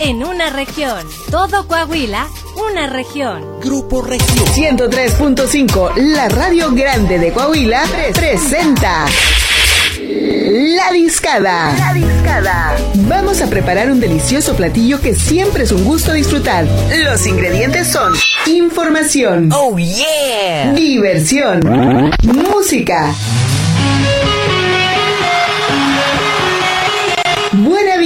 en una región. Todo Coahuila, una región. Grupo Región. 103.5, la radio grande de Coahuila, presenta. La discada. La discada. Vamos a preparar un delicioso platillo que siempre es un gusto disfrutar. Los ingredientes son información, Oh yeah. diversión, música,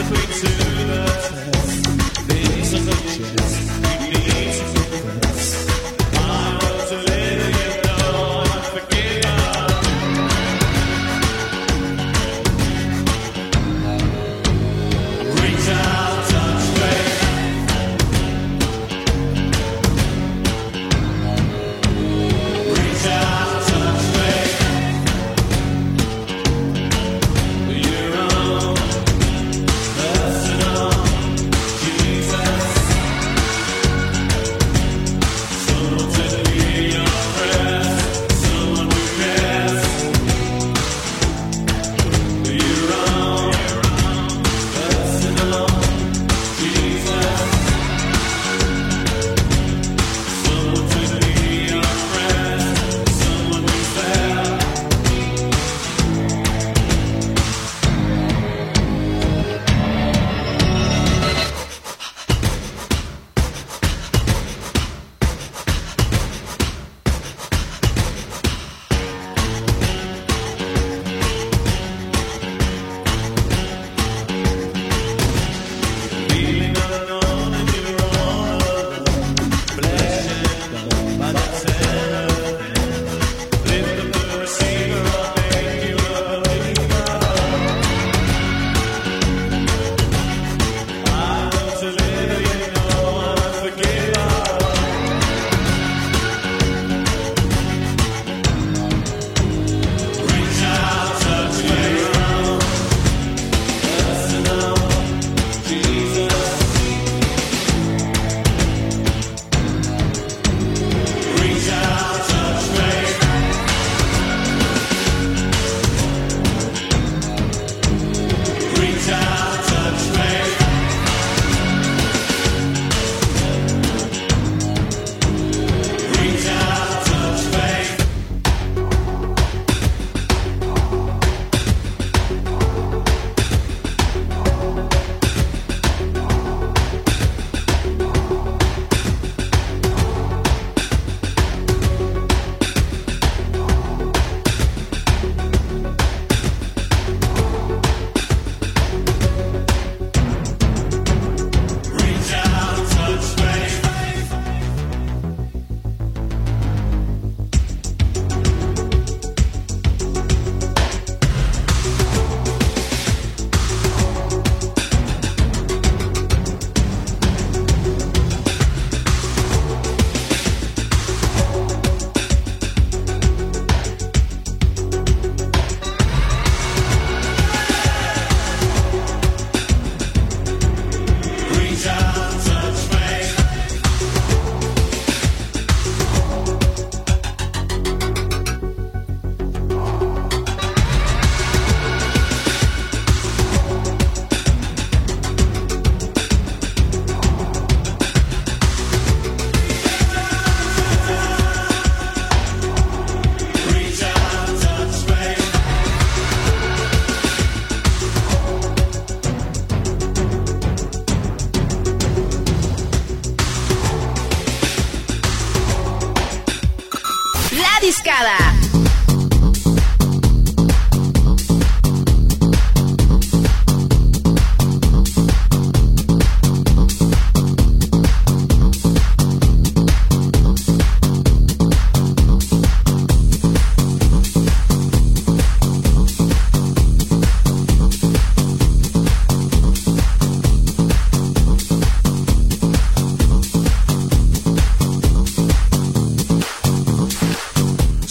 Between two the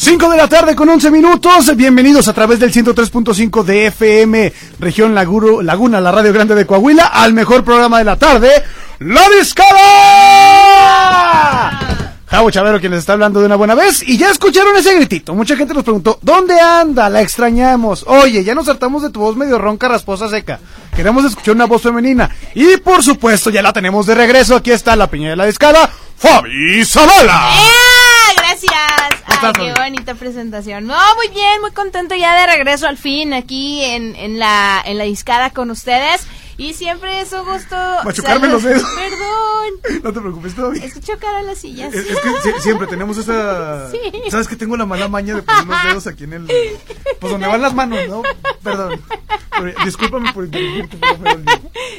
5 de la tarde con 11 minutos. Bienvenidos a través del 103.5 de FM, región Laguro, Laguna, la Radio Grande de Coahuila, al mejor programa de la tarde, La Discada. Javo Chavero quien les está hablando de una buena vez y ya escucharon ese gritito. Mucha gente nos preguntó, ¿dónde anda? La extrañamos. Oye, ya nos hartamos de tu voz medio ronca, rasposa, seca. Queremos escuchar una voz femenina. Y por supuesto, ya la tenemos de regreso. Aquí está la piña de la discada, Fabi Zavala. ¡Eh! Gracias. Ay, estás, qué bonita presentación. No, muy bien, muy contento ya de regreso al fin aquí en, en la en la discada con ustedes. Y siempre es un gusto. Machucarme los dedos. Perdón. No te preocupes, todavía. Es que chocaron las sillas. Es, es que sie- siempre tenemos esa. Sí. ¿Sabes que tengo la mala maña de poner los dedos aquí en el. Pues donde van las manos, ¿no? Perdón. Discúlpame por interrumpirte.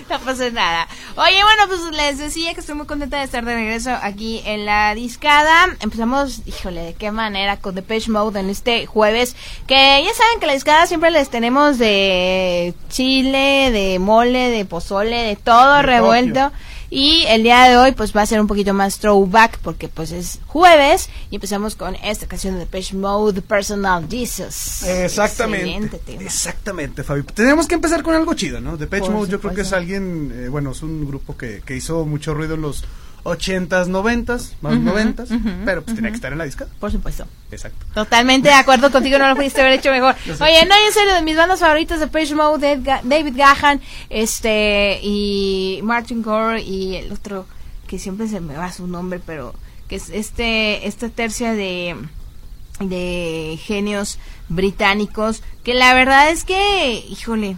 No pasa nada. Oye, bueno, pues les decía que estoy muy contenta de estar de regreso aquí en la discada. Empezamos, híjole, de qué manera con Depeche Mode en este jueves. Que ya saben que la discada siempre les tenemos de chile, de mole, de pozole, de todo De revuelto. Y el día de hoy pues va a ser un poquito más throwback porque pues es jueves y empezamos con esta canción de Depeche Mode, Personal Jesus. Exactamente. Exactamente, Fabi. Tenemos que empezar con algo chido, ¿no? Depeche Por Mode, yo creo que es alguien. eh, bueno, es un grupo que, que hizo mucho ruido en los 80s, 90s, más Ujú, 90s. ujú, pero pues tenía que estar en la disca. Por supuesto. Exacto. Totalmente de acuerdo contigo, no lo pudiste haber hecho mejor. Oye, no, en serio, de mis bandas favoritas de Page Mode, David Gahan, este, y Martin Gore, y el otro, que siempre se me va su nombre, pero que es este, esta tercia de, de genios británicos, que la verdad es que, híjole,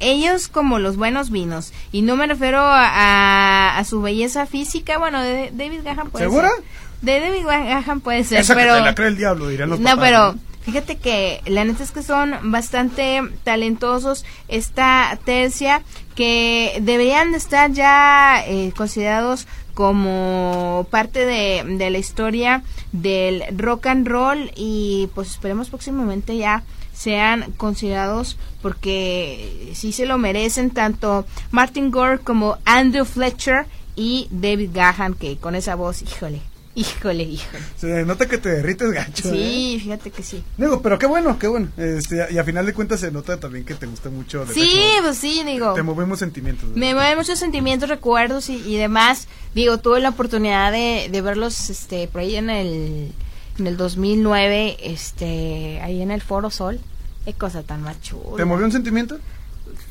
ellos como los buenos vinos, y no me refiero a, a- a su belleza física, bueno, de David Gahan puede ¿Segura? ser. De David Gahan puede ser, Esa pero... que te la cree el diablo, dirían los No, papás, pero fíjate que la neta es que son bastante talentosos esta tercia que deberían de estar ya eh, considerados como parte de, de la historia del rock and roll y pues esperemos próximamente ya sean considerados porque sí se lo merecen tanto Martin Gore como Andrew Fletcher y David Gahan que con esa voz, híjole, híjole, híjole. Se nota que te derrites gacho. ¿eh? Sí, fíjate que sí. Digo, pero qué bueno, qué bueno. Este, y a final de cuentas se nota también que te gusta mucho. Depeche Sí, pues sí, digo. Te movemos sentimientos. Me mueven muchos sentimientos, recuerdos y, y demás. Digo, tuve la oportunidad de, de verlos este, por ahí en el, en el 2009, este, ahí en el Foro Sol. Qué cosa tan más chula. ¿Te movió un sentimiento?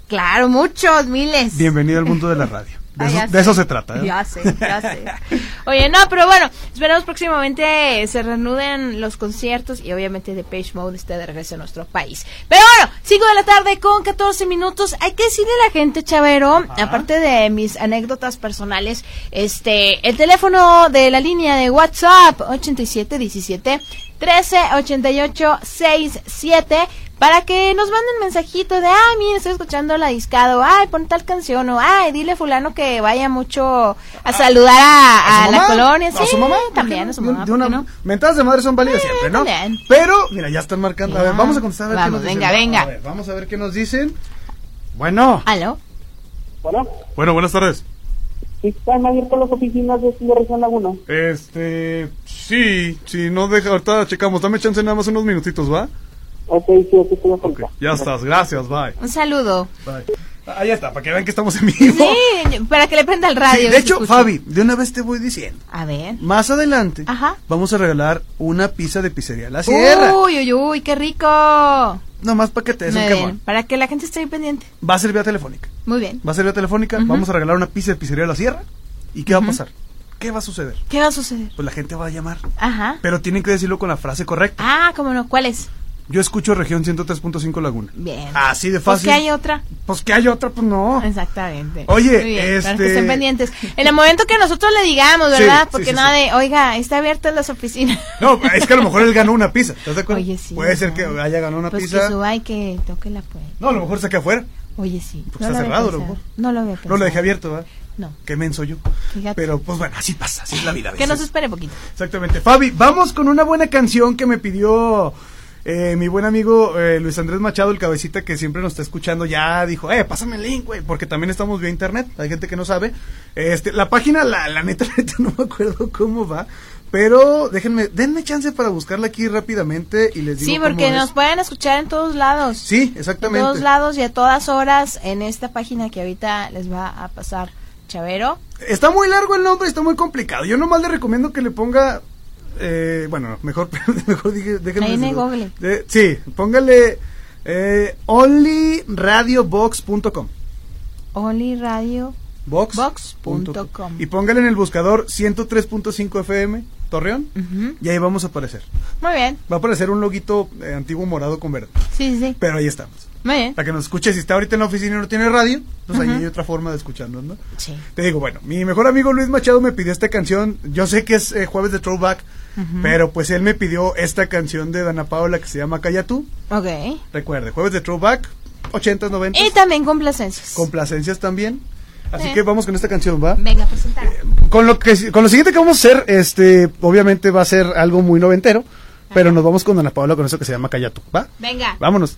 Claro, muchos, miles. Bienvenido al mundo de la radio. De, Ah, eso, de eso se trata. ¿eh? Ya sé, ya sé. Oye, no, pero bueno, esperamos próximamente se reanuden los conciertos y obviamente The Page Mode esté de regreso a nuestro país. Pero bueno, 5 de la tarde con 14 minutos. Hay que decirle a la gente, Chavero, aparte de mis anécdotas personales, este, el teléfono de la línea de WhatsApp 8717 138867 para que nos manden mensajito de, ah, mira, estoy escuchando la discado, ay, pon tal canción, o ay, dile a fulano que vaya mucho a saludar a, a su la mamá? colonia, ¿A sí, su mamá? ¿Por qué también a su De- mamá, de ¿por qué una- no? Mentadas de madre son válidas siempre, ¿no? también. Pero, mira, ya están marcando. A ver, vamos a contestar a ver Vamos, qué nos venga, dicen. venga. A ver, vamos a ver qué nos dicen. Bueno. ¿Aló? Bueno, Bueno, buenas tardes. ¿Sí están abiertas las oficinas de Estilo Región Laguna? Este, sí, sí, no deja, ahorita checamos. Dame chance nada más unos minutitos, ¿va? Ok, sí, aquí estoy Ok, afuera. ya estás, gracias, bye. Un saludo. Bye. Ahí está, para que vean que estamos en vivo. Sí, para que le prenda el radio. Sí, de hecho. Fabi, de una vez te voy diciendo. A ver. Más adelante, Ajá. vamos a regalar una pizza de pizzería La Sierra. Uy, uy, uy, qué rico. Nomás para que te des un quemón. bien, para que la gente esté pendiente. Va a ser vía telefónica. Muy bien. Va a ser vía telefónica. Vamos a regalar una pizza de pizzería La Sierra. ¿Y qué va a pasar? ¿Qué va a suceder? ¿Qué va a suceder? Pues la gente va a llamar. Ajá. Pero tienen que decirlo con la frase correcta. Ah, cómo no, ¿cuál es? Yo escucho región 103.5 Laguna. Bien. Así de Pues fácil. que hay otra. Pues que hay otra, pues no. Exactamente. Oye, bien, para este- que estén pendientes. En el momento que nosotros le digamos, ¿verdad? sí, Porque sí, nada de, oiga, está abiertas las oficinas. No, es que a lo mejor él ganó una pizza. ¿Estás de acuerdo? Oye, sí. Puede ser que haya ganado una pues pizza. que suba y que toque la puerta. No, a lo mejor se queda afuera. Oye, sí. Pues no está cerrado, lo mejor. No lo pensado. No lo dejé abierto, ¿verdad? No. Qué menso yo. Fíjate. Pero pues bueno, así pasa, así es la vida. a Que veces. nos espere poquito. Exactamente. Fabi, vamos con una buena canción que me pidió eh, mi buen amigo eh, Luis Andrés Machado, el cabecita que siempre nos está escuchando. Ya dijo, eh, pásame el link, güey, porque también estamos vía internet. Hay gente que no sabe. Este, la página, la, la neta, la neta, no me acuerdo cómo va. Pero déjenme, denme chance para buscarla aquí rápidamente y les digo Sí, porque cómo es. nos pueden escuchar en todos lados. Sí, En exactamente. todos lados y a todas horas en esta página que ahorita les va a pasar Chavero. Está muy largo el nombre, está muy complicado. Yo nomás le recomiendo que le ponga. Eh, bueno, mejor, mejor dije, déjenme Ahí en. Google. Sí, póngale eh, onlyradiobox.com. Onlyradio. Box. Box.com. Y póngale en el buscador 103.5 FM, Torreón, y ahí vamos a aparecer. Muy bien. Va a aparecer un loguito eh, antiguo morado con verde. Sí, sí, sí. Pero ahí estamos. Muy bien. Para que nos escuche, si está ahorita en la oficina y no tiene radio, pues ahí hay otra forma de escucharnos, ¿no? Sí. Te digo, bueno, mi mejor amigo Luis Machado me pidió esta canción. Yo sé que es eh, jueves de throwback, pero pues él me pidió esta canción de Dana Paola que se llama Calla tú. Ok. Recuerde, jueves de throwback, 80s, 90s, Y también complacencias. complacencias también. Así Eh. que vamos con esta canción, ¿va? Venga, presentar. Con lo que con lo siguiente que vamos a hacer, este, obviamente va a ser algo muy noventero, pero nos vamos con Dana Paola con eso que se llama Calla tú, ¿va? Venga. Vámonos.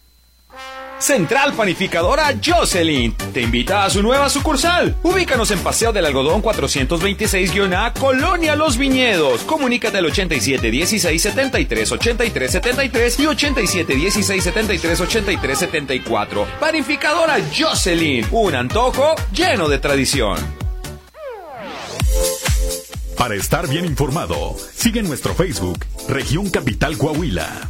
Central Panificadora Jocelyn te invita a su nueva sucursal. Ubícanos en Paseo del Algodón 426-A, Colonia Los Viñedos. Comunícate al 87 16 73 83 73 y 87 16 73 83 74. Panificadora Jocelyn, un antojo lleno de tradición. Para estar bien informado, sigue nuestro Facebook, Región Capital Coahuila.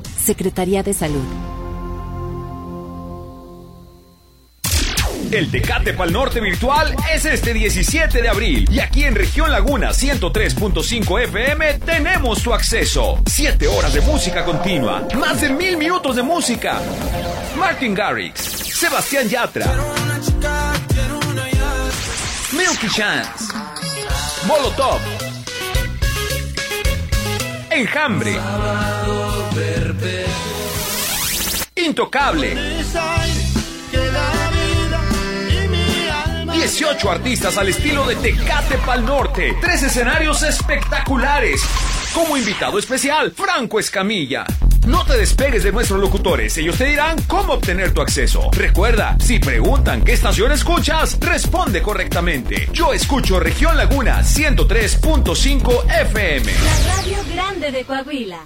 Secretaría de Salud. El Tecate Pal Norte virtual es este 17 de abril y aquí en Región Laguna 103.5 FM tenemos tu acceso. 7 horas de música continua, más de mil minutos de música. Martin Garrix, Sebastián Yatra, Milky Chance, Molotov, Enjambre, Intocable. 18 artistas al estilo de Tecate Pal Norte. Tres escenarios espectaculares. Como invitado especial, Franco Escamilla. No te despegues de nuestros locutores, ellos te dirán cómo obtener tu acceso. Recuerda, si preguntan qué estación escuchas, responde correctamente. Yo escucho Región Laguna 103.5 FM. La radio grande de Coahuila.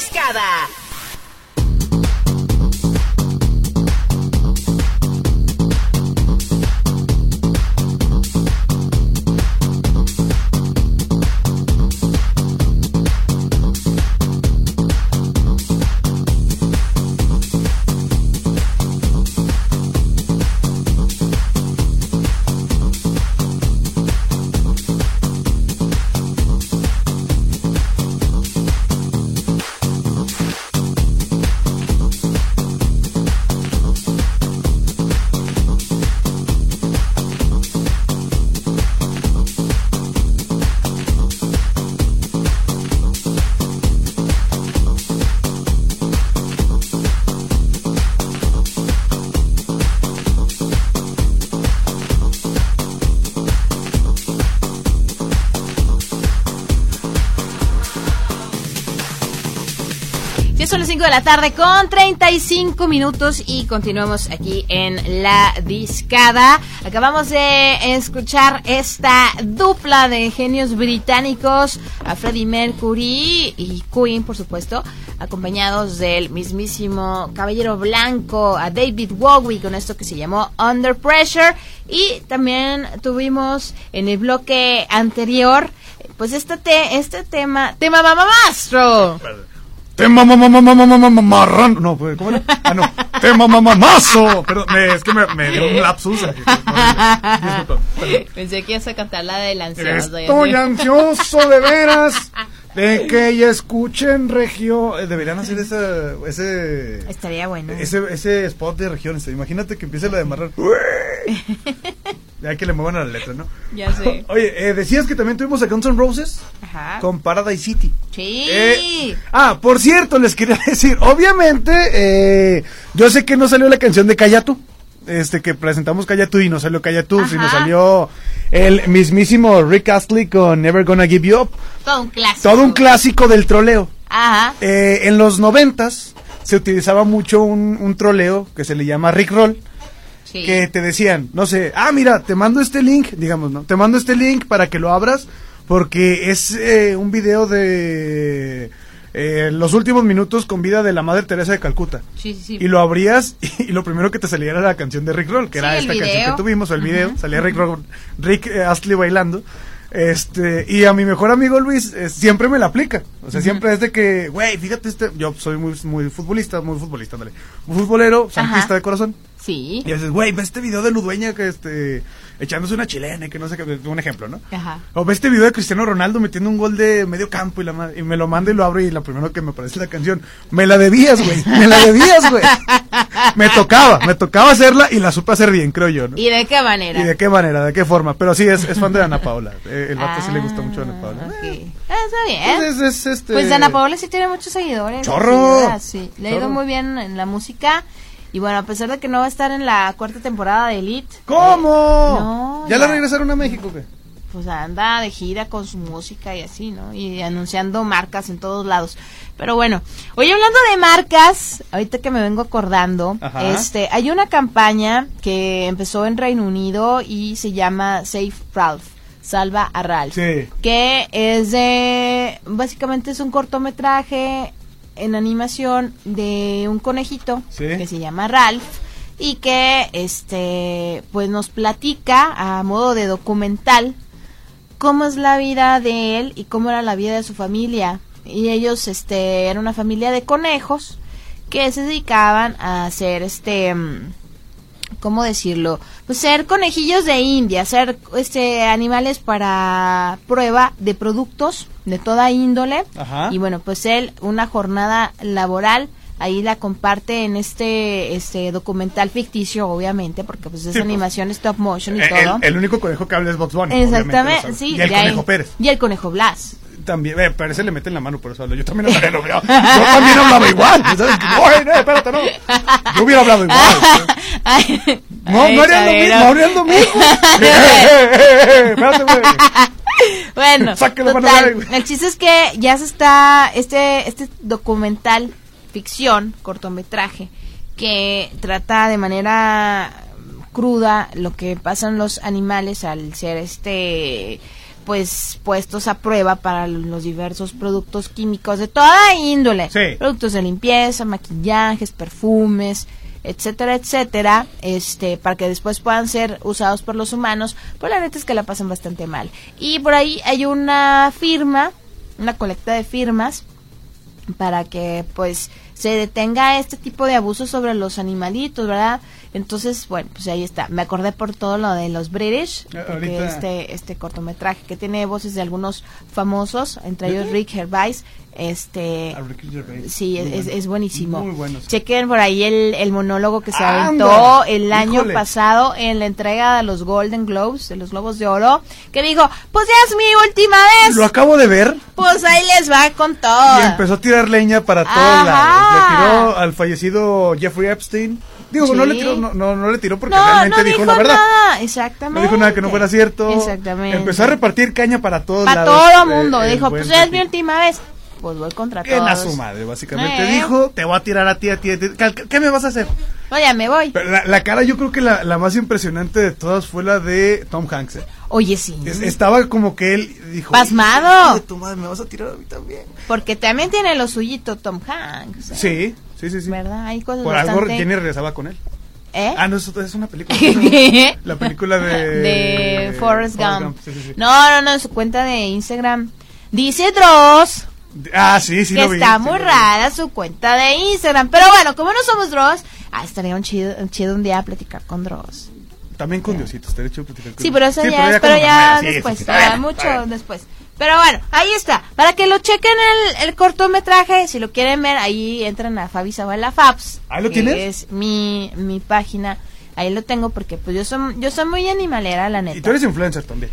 Vamos. 5 de la tarde con 35 minutos y continuamos aquí en la discada. Acabamos de escuchar esta dupla de genios británicos, a Freddie Mercury y Queen, por supuesto, acompañados del mismísimo Caballero Blanco, a David Bowie, con esto que se llamó Under Pressure. Y también tuvimos en el bloque anterior, pues este, te- este tema, tema mamá mamá mamá mamá marrano. No, pues, ¿cómo era? Ah, no. Tema mamamazo. Pero me- es que me, me dio un lapsus. aquí. Perdón. Pensé que ibas a cantar la del ansioso. Estoy ansioso de veras de que ya escuchen regio. eh, Deberían hacer esa, ese, Estaría bueno. ese, ese spot de regiones. Imagínate que empiece la de marrano. Ya que le muevan a la letra, ¿no? Ya sé. Oye, eh, decías que también tuvimos a Guns N' Roses Ajá. con Paradise City. Sí. Eh, ah, por cierto, les quería decir, obviamente, eh, yo sé que no salió la canción de Callatu, este que presentamos Callatu y no salió Callatu, sino salió el mismísimo Rick Astley con Never Gonna Give You Up, Todo un clásico. todo un clásico del troleo. Ajá. Eh, en los noventas se utilizaba mucho un, un troleo que se le llama Rick Roll. Sí. Que te decían, no sé, ah, mira, te mando este link, digamos, ¿no? Te mando este link para que lo abras, porque es eh, un video de eh, los últimos minutos con vida de la Madre Teresa de Calcuta. Sí, sí, sí. Y lo abrías y lo primero que te salía era la canción de Rick Roll, que era esta canción que tuvimos, o el video, salía Rick Roll, Rick eh, Astley bailando. Este, y a mi mejor amigo Luis eh, siempre me la aplica. O sea, siempre es de que, güey, fíjate este, yo soy muy muy futbolista, muy futbolista, dale. Muy futbolero, santista Ajá. de corazón. Sí. Y dices, güey, ve este video de Ludueña que este echándose una chilena y que no sé qué, un ejemplo, ¿no? Ajá. O ve este video de Cristiano Ronaldo metiendo un gol de medio campo y, la y me lo manda y lo abro y lo primero que me aparece la canción. Me la debías, güey. Me la debías, güey. Me tocaba, me tocaba hacerla y la supe hacer bien, creo yo, ¿no? ¿Y de qué manera? ¿Y de qué manera, de qué forma? Pero sí, es, es fan de Ana Paola. Eh, el vato sí le gusta mucho a Ana Paola. Ok. Ah, está bien. Pues es- es, este- Pues Ana Paola sí tiene muchos seguidores. ¡Chorro! Sí, le ha ido muy bien en la música. Y bueno, a pesar de que no va a estar en la cuarta temporada de Elite. ¿Cómo? No, ¿Ya ya. la regresaron a México, qué? Pues anda de gira con su música y así, ¿no? Y anunciando marcas en todos lados. Pero bueno, hoy hablando de marcas, ahorita que me vengo acordando, Ajá. este, hay una campaña que empezó en Reino Unido y se llama Save Ralph, salva a Ralph, Sí. que es de, básicamente es un cortometraje en animación de un conejito Sí. que se llama Ralph y que este pues nos platica a modo de documental cómo es la vida de él y cómo era la vida de su familia y ellos este era una familia de conejos que se dedicaban a hacer este mm, ¿cómo decirlo? Pues ser conejillos de India, ser este animales para prueba de productos de toda índole. Ajá. Y bueno, pues él una jornada laboral ahí la comparte en este este documental ficticio, obviamente, porque pues es Sí, pues, animación stop motion y Eh, todo. El, el único conejo que habla es Box Bunny. Exactamente, sí. Y el ahí- conejo Pérez. Y el conejo Blas. También, eh, pero ese le meten la mano por eso hablo. Yo también hablaba lo. Yo también hablaba igual. ¿sabes? No, no, espérate, no. Yo hubiera hablado igual. No, no harían lo mismo, no harían lo mismo. Espérate, güey. Bueno, total, el chiste es que ya se está este este documental ficción, cortometraje que trata de manera cruda lo que pasan los animales al ser este pues puestos a prueba para los diversos productos químicos de toda índole, Sí. productos de limpieza, maquillajes, perfumes, etcétera, etcétera, este, para que después puedan ser usados por los humanos, pues la neta es que la pasan bastante mal. Y por ahí hay una firma, una colecta de firmas para que pues se detenga este tipo de abusos sobre los animalitos, ¿verdad? Entonces, bueno, pues ahí está. Me acordé por todo lo de los British, Eh, porque este este cortometraje que tiene voces de algunos famosos, entre ellos. Rick Gervais, este A Ricky Gervais. Sí, es, bueno. es buenísimo. Muy bueno, sí. Chequen por ahí el, el monólogo que se ¡Anda! aventó el año Híjole. pasado en la entrega de los Golden Globes, de los Globos de Oro, que dijo, pues ya es mi última vez, Lo acabo de ver pues ahí les va con todo. y empezó a tirar leña para todos lados. Le tiró al fallecido Jeffrey Epstein. Digo, Sí. no le tiró, no, no, no le tiró porque realmente dijo la verdad. nada, exactamente. No dijo nada que no fuera cierto. Exactamente. Empezó a repartir caña para todos Para lados. todo eh, el mundo, el dijo, pues ya es mi última vez, pues voy contra Bien a todos. su madre, básicamente. Eh. Dijo, te voy a tirar a ti, a ti, a ti. ¿Qué, qué me vas a hacer? No, ya me voy. Pero la, la cara yo creo que la, la más impresionante de todas fue la de Tom Hanks. Oye, sí. Es- estaba como que él dijo... Pasmado. "Hijo de tu madre, me vas a tirar a mí también. Porque también tiene lo suyito Tom Hanks. ¿eh? Sí, sí, sí, sí. ¿Verdad? Hay cosas Por algo bastante... Jenny regresaba con él. ¿Eh? Ah, no, eso es una película. ¿Qué? la película de... de Forrest Gump. Sí, sí, sí. No, no, no, en su cuenta de Instagram. Dice Dross Ah, sí, sí que lo vi. está muy rara su cuenta de Instagram. Pero bueno, como no somos Dross, ah, estaría un chido, un chido un día platicar con Dross. También con Diosito, estaría chido platicar con Sí, pero eso Sí, ya, pero ya después, sí, Está mucho está después. Pero bueno, ahí está. Para que lo chequen el, el cortometraje, si lo quieren ver, ahí entran a Fabi Zavala Fabs. ¿Ahí lo que tienes? Es mi, mi página. Ahí lo tengo porque pues yo soy, yo soy muy animalera, la neta. Y tú eres influencer también.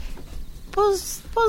Pues, pues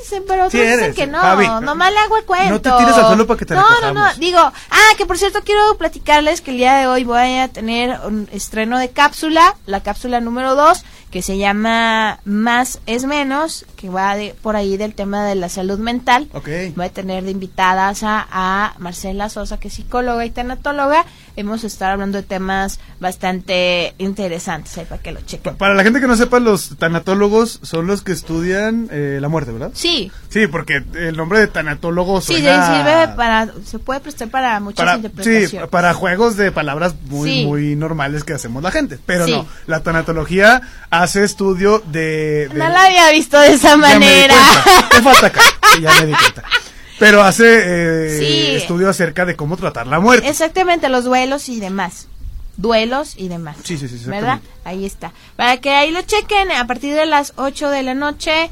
dicen, pero Sí dicen que no. Javi. nomás le hago el cuento. No te tires al suelo para que te No, no, no. recojamos. Digo, ah, que por cierto quiero platicarles que el día de hoy voy a tener un estreno de cápsula, la cápsula número 2, que se llama Más es Menos, que va de, por ahí del tema de la salud mental. Ok. Voy a tener de invitadas a, a Marcela Sosa, que es psicóloga y tanatóloga. Hemos estado hablando de temas bastante interesantes, ahí para que lo chequen. Pa- Para la gente que no sepa, los tanatólogos son los que estudian eh, la muerte, ¿verdad? Sí, Sí, porque el nombre de tanatólogo Sí, suena... sirve para, se puede prestar para muchas para, sí, interpretaciones. para juegos de palabras muy, Sí. muy normales que hacemos la gente. Pero Sí. no, la tanatología hace estudio de... de- No la había visto de esa me di manera. cuenta. Te falta acá. Sí, ya me di cuenta. Pero hace eh, Sí. estudio acerca de cómo tratar la muerte. Exactamente, los duelos y demás. duelos y demás. Sí, sí, sí, ¿Verdad? Ahí está. Para que ahí lo chequen a partir de las 8 de la noche.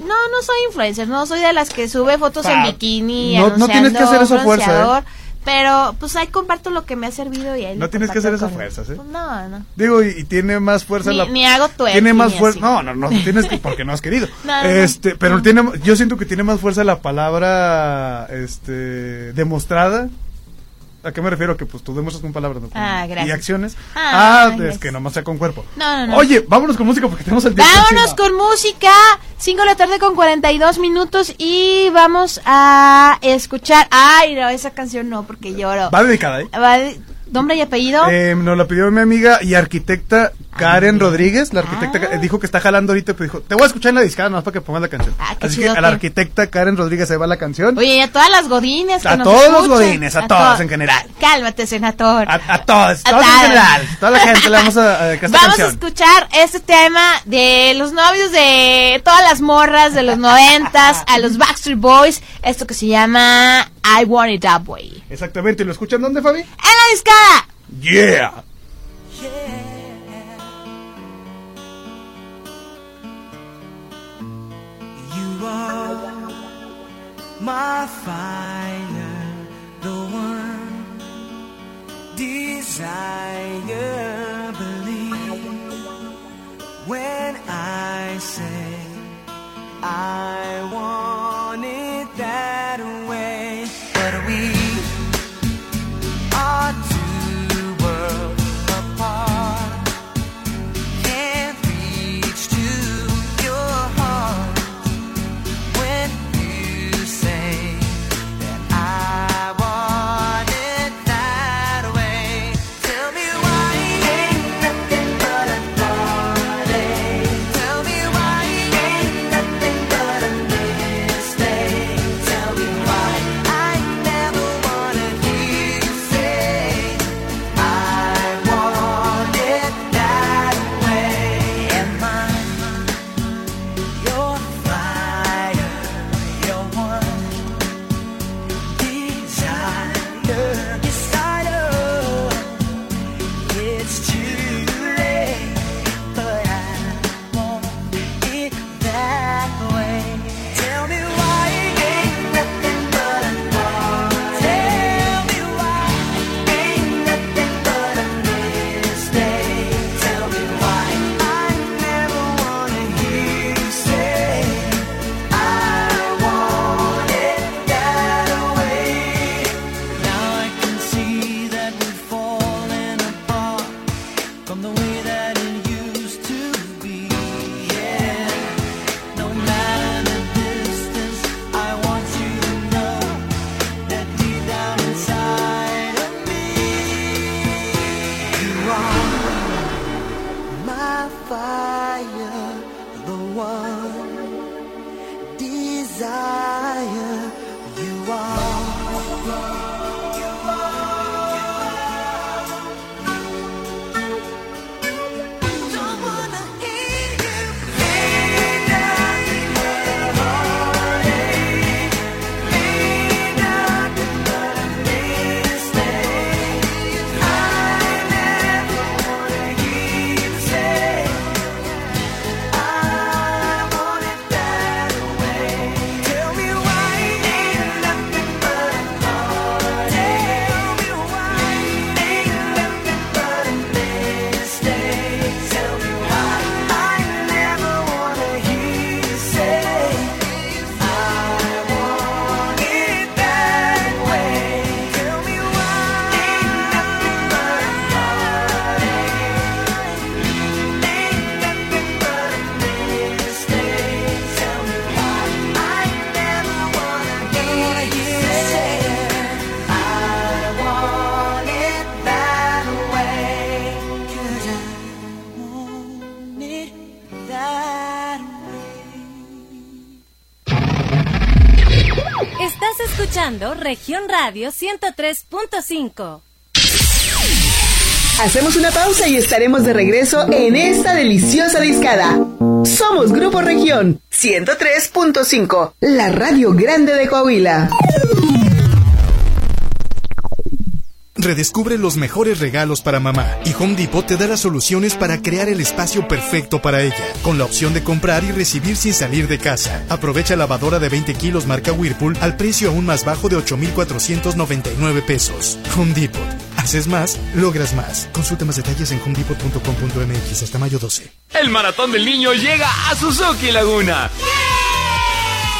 No, no soy influencer, no soy de las que sube fotos en bikini, no- no tienes que hacer eso fuerza, ¿eh? Pero pues ahí comparto lo que me ha servido y ahí No tienes que hacer esas fuerzas, ¿eh? Pues, no, no. Digo, y, y tiene más fuerza Ni- la... ni hago twerking Tiene más fuerza... No, no, no, tienes que... Porque no has querido. No, no, este, pero no. tiene... Yo siento que tiene más fuerza la palabra, este, demostrada. ¿A qué me refiero? Que pues tú demuestras con palabras, ¿no? Ah, gracias. Y acciones. Ah, Ah, es gracias. que nomás sea con cuerpo. No, no, no. Oye, vámonos con música porque tenemos el tiempo Vámonos encima. con música. 5 de la tarde con 42 minutos y vamos a escuchar. Ay, no, esa canción no, porque lloro. Va dedicada, ¿eh? Va de- ¿Nombre y apellido? Eh, nos la pidió mi amiga y arquitecta Karen Rodríguez. La arquitecta Ah. eh, dijo que está jalando ahorita, pero dijo, te voy a escuchar en la discada nomás para que pongas la canción. Ah, Así que a la arquitecta Karen Rodríguez ahí va la canción. Oye, y a todas las godines que a nos todos los godines, a, todos to- en general. Cálmate, senador. A, a todos, A todos en general. Toda la gente le vamos a, a esta Vamos a escuchar este tema de los novios de todas las morras de los noventas a los Backstreet Boys. Esto que se llama I Want It That Way. Exactamente, ¿lo escuchan dónde, Fabi? ¡En la discada! Yeah. You are my fire, the one desire. Believe when I say I Región Radio 103.5. Hacemos una pausa y estaremos de regreso en esta deliciosa discada. Somos Grupo Región 103.5, la radio grande de Coahuila. Redescubre los mejores regalos para mamá y Home Depot te da las soluciones para crear el espacio perfecto para ella, con la opción de comprar y recibir sin salir de casa. Aprovecha lavadora de 20 kilos marca Whirlpool al precio aún más bajo de 8,499 pesos. Home Depot. Haces más, logras más. Consulta más detalles en homedepot.com.mx hasta mayo 12. El maratón del niño llega a Suzuki Laguna.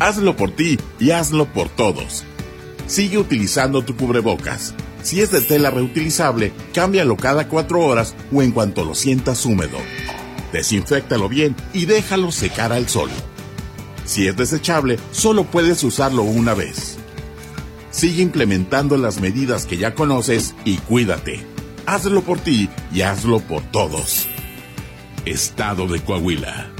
Hazlo por ti y hazlo por todos. Sigue utilizando tu cubrebocas. Si es de tela reutilizable, cámbialo cada cuatro horas o en cuanto lo sientas húmedo. Desinféctalo bien y déjalo secar al sol. Si es desechable, solo puedes usarlo una vez. Sigue implementando las medidas que ya conoces y cuídate. Hazlo por ti y hazlo por todos. Estado de Coahuila.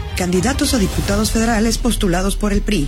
candidatos a diputados federales postulados por el PRI.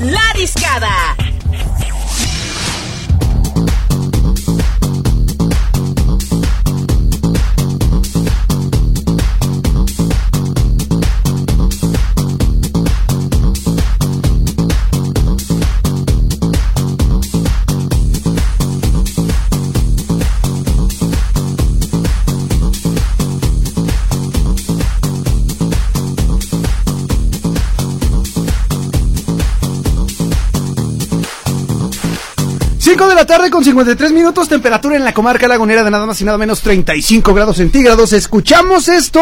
La Discada. La tarde con 53 minutos, temperatura en la comarca lagunera de nada más y nada menos 35 grados centígrados. Escuchamos esto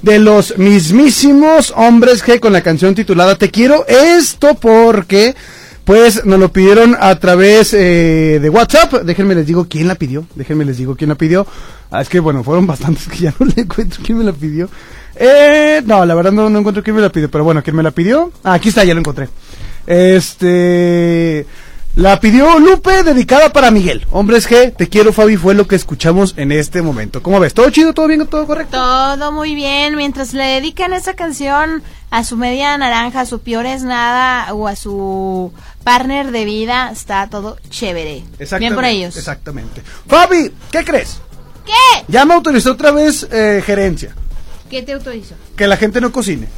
de los mismísimos hombres G con la canción titulada Te quiero. Esto porque, pues, nos lo pidieron a través eh, de WhatsApp. Déjenme les digo quién la pidió. Déjenme les digo quién la pidió. Ah, es que, bueno, fueron bastantes que ya no le encuentro quién me la pidió. Eh, no, la verdad no, no encuentro quién me la pidió, pero bueno, quién me la pidió. Ah, aquí está, ya lo encontré. Este. La pidió Lupe, dedicada para Miguel. Hombres G, te quiero Fabi, fue lo que escuchamos en este momento. ¿Cómo ves? ¿Todo chido? ¿Todo bien? ¿Todo correcto? Todo muy bien. Mientras le dedican esa canción a su media naranja, a su peor es nada o a su partner de vida, está todo chévere. Bien por ellos. Exactamente. Fabi, ¿qué crees? ¿Qué? Ya me autorizó otra vez eh, gerencia. ¿Qué te autorizó? Que la gente no cocine.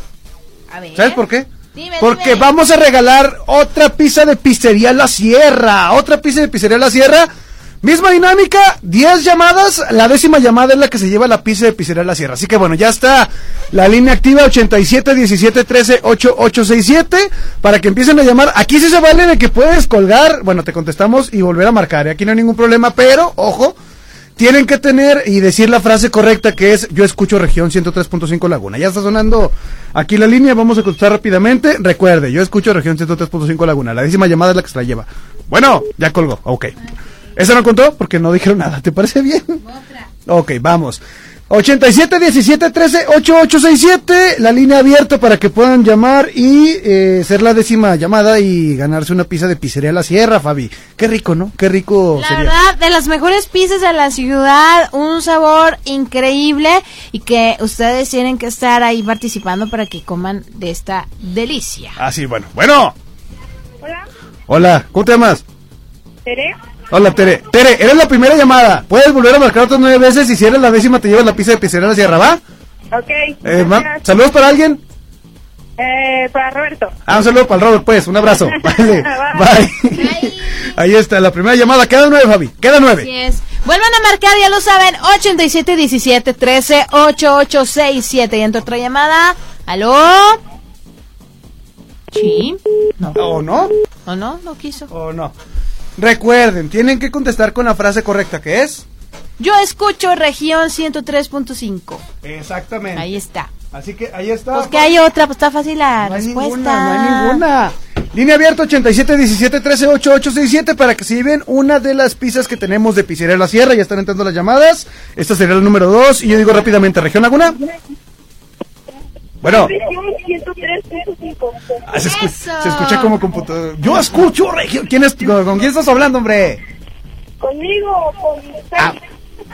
A ver. ¿Sabes por qué? Dime, Porque dime. vamos a regalar otra pizza de pizzería La Sierra. Otra pizza de pizzería La Sierra. Misma dinámica, 10 llamadas. La décima llamada es la que se lleva la pizza de pizzería La Sierra. Así que bueno, ya está la línea activa 87 17 13 8867 para que empiecen a llamar. Aquí sí se vale de que puedes colgar. Bueno, te contestamos y volver a marcar. ¿eh? Aquí no hay ningún problema, pero ojo. Tienen que tener y decir la frase correcta que es yo escucho región 103.5 Laguna. Ya está sonando aquí la línea, vamos a contestar rápidamente. Recuerde, yo escucho región 103.5 Laguna. La décima llamada es la que se la lleva. Bueno, ya colgó, ok. ¿Esa no contó? Porque no dijeron nada. ¿Te parece bien? Ok, vamos. 87 17 13 8867, la línea abierta para que puedan llamar y eh, ser la décima llamada y ganarse una pizza de pizzería La Sierra, Fabi. Qué rico, ¿no? Qué rico La sería. verdad, de las mejores pizzas de la ciudad, un sabor increíble y que ustedes tienen que estar ahí participando para que coman de esta delicia. Ah, sí, bueno. Bueno. Hola, Hola, ¿cómo te llamas? Tere. Hola, Tere. Tere, eres la primera llamada. Puedes volver a marcar otras nueve veces y si eres la décima te llevas la pizza de pizzería Sierra, ¿va? Ok. Eh, ma-. ¿Saludos para alguien? Eh, para Roberto. Ah, un saludo para el Robert, pues. Un abrazo. Vale. Bye. Ahí está, la primera llamada. Queda nueve, Fabi. Queda nueve. Así es. Vuelvan a marcar, ya lo saben, 87 17 13 8867 y entre otra llamada. ¿Aló? Sí. No. ¿O no? ¿O no? No quiso. ¿O no? Recuerden, tienen que contestar con la frase correcta, que es... Yo escucho región 103.5. Exactamente. Ahí está. Así que ahí está. Pues que hay otra, pues está fácil la No hay respuesta. ninguna, no hay ninguna. Línea abierta 87 17 13 8867 para que se lleven una de las pizzas que tenemos de Pizzería La Sierra. Ya están entrando las llamadas. Esta sería la número 2. Y yo digo rápidamente, ¿Región Laguna? Bueno, Región 103.5. ah, se, escu- se escucha como computador. Yo escucho Región. ¿Quién es, con, con quién estás hablando, hombre? Conmigo, con Ah,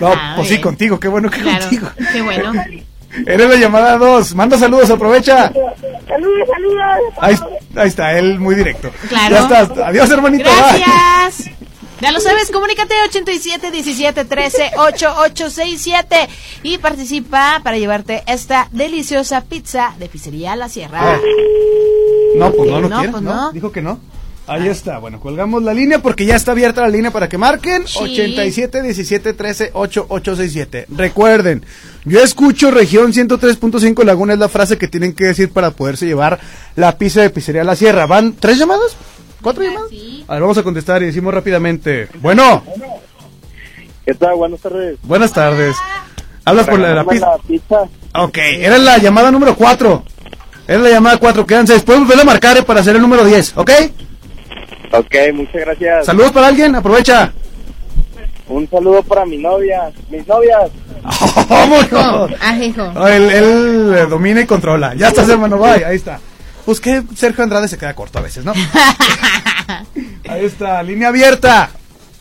no, Ah, pues muy sí, contigo. Qué bueno que Claro, contigo. qué bueno. Eres la llamada 2. Manda saludos, aprovecha. Saludos, saludos. Ahí, ahí está, él muy directo. Claro. Ya estás. Adiós, hermanito. bye. Ya lo sabes, comunícate 87 17 13 8867 y participa para llevarte esta deliciosa pizza de pizzería La Sierra. No, pues no, no, No, quiere, pues ¿no? no. Dijo que no. Ahí está, bueno, colgamos la línea porque ya está abierta la línea para que marquen. Sí. 87 17 13 8867. Recuerden, yo escucho región 103.5 Laguna es la frase que tienen que decir para poderse llevar la pizza de pizzería La Sierra. ¿Van tres llamadas? ¿Cuatro llamadas? A ver, vamos a contestar y decimos rápidamente. Bueno, ¿Qué tal? Buenas tardes. buenas tardes. Hablas por la, la pizza. Ok, era la llamada número 4. Era la llamada 4, quedan 6. Pueden volver a marcar eh, para hacer el número 10, ¿ok? Ok, muchas gracias. Saludos para alguien, aprovecha. Un saludo para mi novia, mis novias. Ah, él, él, eh, domina y controla. Ya estás, hermano, bye. Ahí está. Pues que Sergio Andrade se queda corto a veces, ¿no? Ahí está, línea abierta.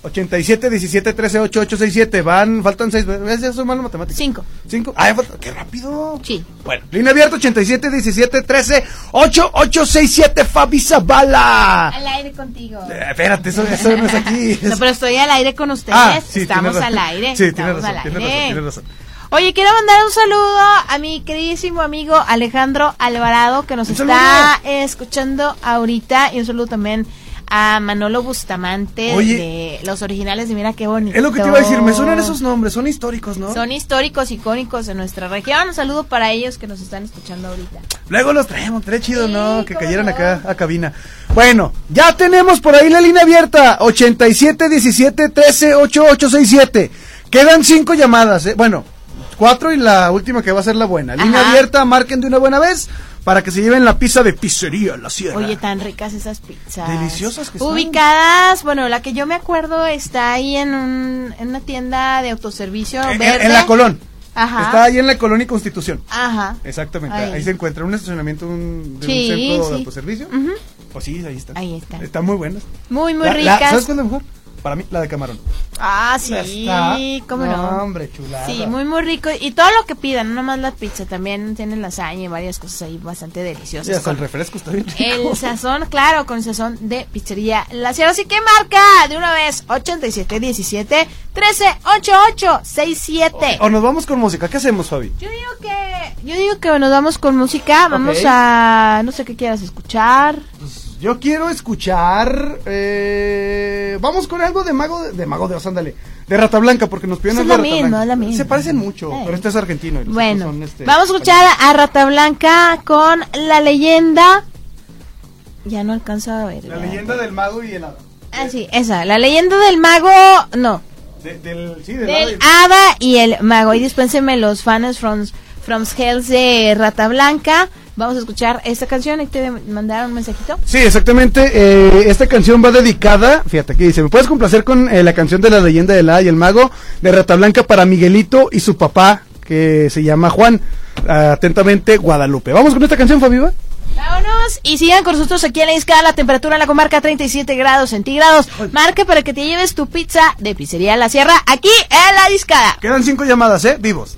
87 17 13 8 8 6 7. Van, faltan 6. ¿Ves? Ya soy malo en matemáticas. 5. 5. Ah. ¡Qué rápido! Sí. Bueno, línea abierta 87 17 13 8 8 6 7. Fabi Zabala. Al aire contigo. Eh, espérate, eso, eso no es aquí. No, pero estoy al aire con ustedes. Ah, sí, Estamos tienes al aire. Sí, tienes Estamos razón, al tienes aire. razón, tienes razón. Oye, quiero mandar un saludo a mi queridísimo amigo Alejandro Alvarado que nos Un está escuchando ahorita y un saludo también a Manolo Bustamante Oye. de los originales y mira qué bonito. Es lo que te iba a decir, me suenan esos nombres, son históricos, ¿no? Son históricos, icónicos de nuestra región. Un saludo para ellos que nos están escuchando ahorita. Luego los traemos, estaría chido, ¿no? Que cayeran acá a cabina. Bueno, ya tenemos por ahí la línea abierta, 87 17 13 8867. Quedan cinco llamadas, ¿eh? Bueno, cuatro y la última que va a ser la buena. Línea Ajá. abierta, marquen de una buena vez para que se lleven la pizza de pizzería La Sierra. Oye, tan ricas esas pizzas. Deliciosas que son. Ubicadas, bueno, la que yo me acuerdo está ahí en, un, en una tienda de autoservicio En- verde. en la Colón. Ajá. Está ahí en la Colonia y Constitución. Ajá. Exactamente, Ahí. ahí, se encuentra un estacionamiento un- de Sí, un centro de sí. autoservicio. Ujú. Pues sí, ahí está. Ahí está. Están muy buenas. Muy, muy La- la- ricas. ¿Sabes cuál es mejor? Para mí, la de camarón. Ah, sí, Está- cómo no. hombre, chulada. Sí, muy, muy rico. Y todo lo que pidan, no nomás la pizza, también tienen lasaña y varias cosas ahí bastante deliciosas. hasta el con refresco está bien rico. el sazón, claro, con el sazón de pizzería La Sierra. Así que marca de una vez 8717 138867. O nos vamos con música. ¿Qué hacemos, Fabi? Yo digo que yo digo que nos vamos con música, vamos Ok. a no sé qué quieras escuchar. Yo quiero escuchar. eh, vamos con algo de Mago de, de Mago de Oz, ándale. De Rata Blanca, porque nos piden Es algo lo de Rata mismo, Blanca. es lo mismo. Se parecen mucho, Eh. pero este es argentino. y los Bueno, son, este, vamos a escuchar a Rata Blanca con la leyenda. Ya no alcanzo a ver. La ¿verdad? leyenda del mago y el hada. Ah, sí, esa, la leyenda del mago, no, De- del, sí, del, hada y el mago. Y dispénsenme los fans from, from Hells de Rata Blanca. Vamos a escuchar esta canción. Ahí te mandaron un mensajito. Sí, exactamente. eh, esta canción va dedicada, fíjate aquí dice, ¿me puedes complacer con eh, la canción de la leyenda del hada y el mago de Rata Blanca para Miguelito y su papá, que se llama Juan? Atentamente, Guadalupe. Vamos con esta canción, Fabiva. Vámonos y sigan con nosotros aquí en la escala. La temperatura en la comarca 37 grados centígrados. Marca para que te lleves tu pizza de Pizzería La Sierra aquí en la discada. Quedan cinco llamadas, ¿eh? Vivos.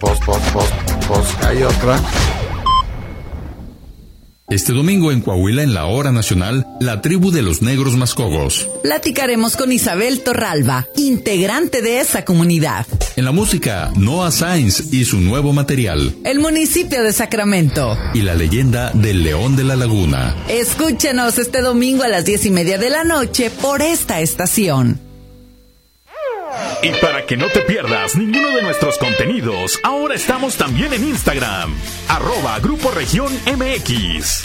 Pues, pues, pues que hay otra. Este domingo en Coahuila, en la hora nacional, la tribu de los negros mascogos. Platicaremos con Isabel Torralba, integrante de esa comunidad. En la música, Noah Sainz y su nuevo material. El municipio de Sacramento. Y la leyenda del León de la Laguna. Escúchenos este domingo a las diez y media de la noche por esta estación. Y para que no te pierdas ninguno de nuestros contenidos, ahora estamos también en Instagram. Arroba Grupo Región MX.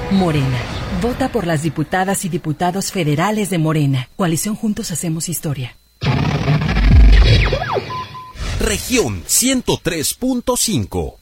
Morena. Vota por las diputadas y diputados federales de Morena. Coalición Juntos Hacemos Historia. Región 103.5.